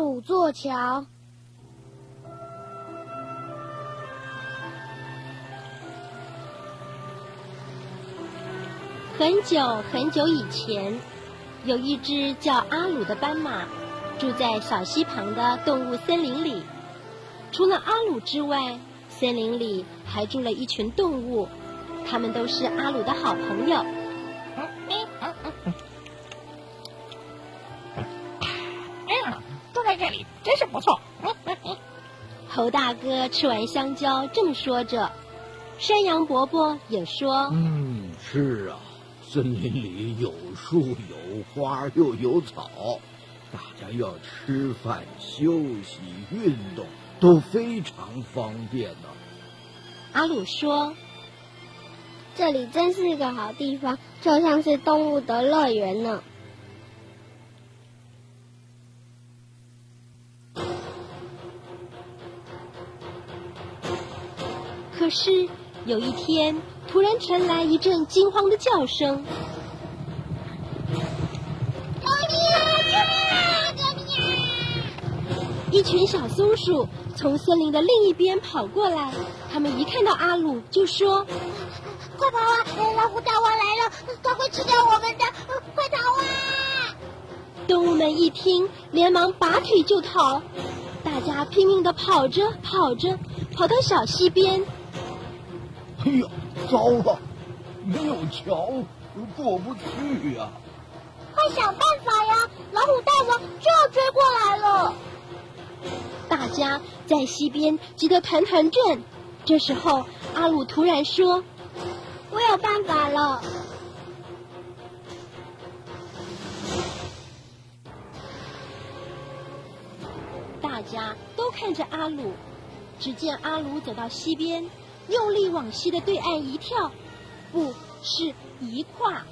鲁座桥。很久很久以前，有一只叫阿鲁的斑马，住在小溪旁的动物森林里。除了阿鲁之外，森林里还住了一群动物，它们都是阿鲁的好朋友。在这里真是不错。猴大哥吃完香蕉，正说着，山羊伯伯也说：“嗯，是啊。”森林里有树有花又有草，大家要吃饭、休息、运动都非常方便呢。阿鲁说：“这里真是个好地方，就像是动物的乐园呢。”可是有一天。突然传来一阵惊慌的叫声！救命啊！救命啊！一群小松鼠从森林的另一边跑过来，他们一看到阿鲁就说：“快跑啊！老虎大王来了，他会吃掉我们的！快逃啊！”动物们一听，连忙拔腿就逃，大家拼命的跑着跑着，跑到小溪边。哎呀！糟了，没有桥，过不去呀！快想办法呀！老虎大王就要追过来了。大家在溪边急得团团转。这时候，阿鲁突然说：“我有办法了！”大家都看着阿鲁，只见阿鲁走到溪边。用力往溪的对岸一跳，不是一跨，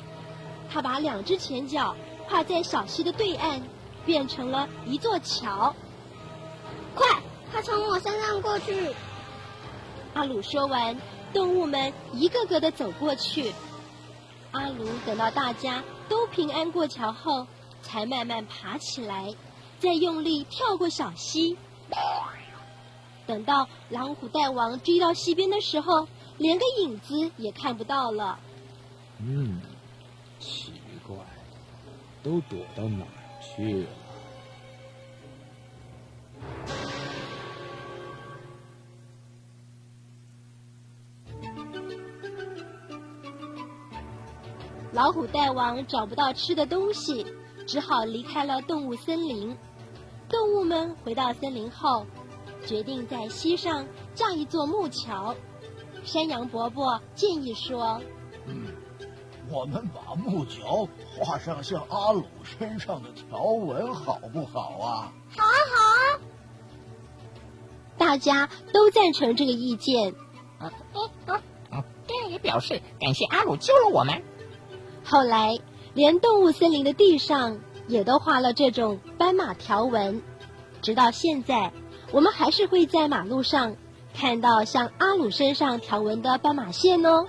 他把两只前脚跨在小溪的对岸，变成了一座桥。快，快从我身上过去！阿鲁说完，动物们一个个的走过去。阿鲁等到大家都平安过桥后，才慢慢爬起来，再用力跳过小溪。等到老虎大王追到溪边的时候，连个影子也看不到了。嗯，奇怪，都躲到哪儿去了？老虎大王找不到吃的东西，只好离开了动物森林。动物们回到森林后。决定在溪上架一座木桥。山羊伯伯建议说：“嗯，我们把木桥画上像阿鲁身上的条纹，好不好啊？”“好啊，好啊！”大家都赞成这个意见。嗯嗯嗯嗯，这样也表示感谢阿鲁救了我们。后来，连动物森林的地上也都画了这种斑马条纹，直到现在。我们还是会在马路上看到像阿鲁身上条纹的斑马线哦。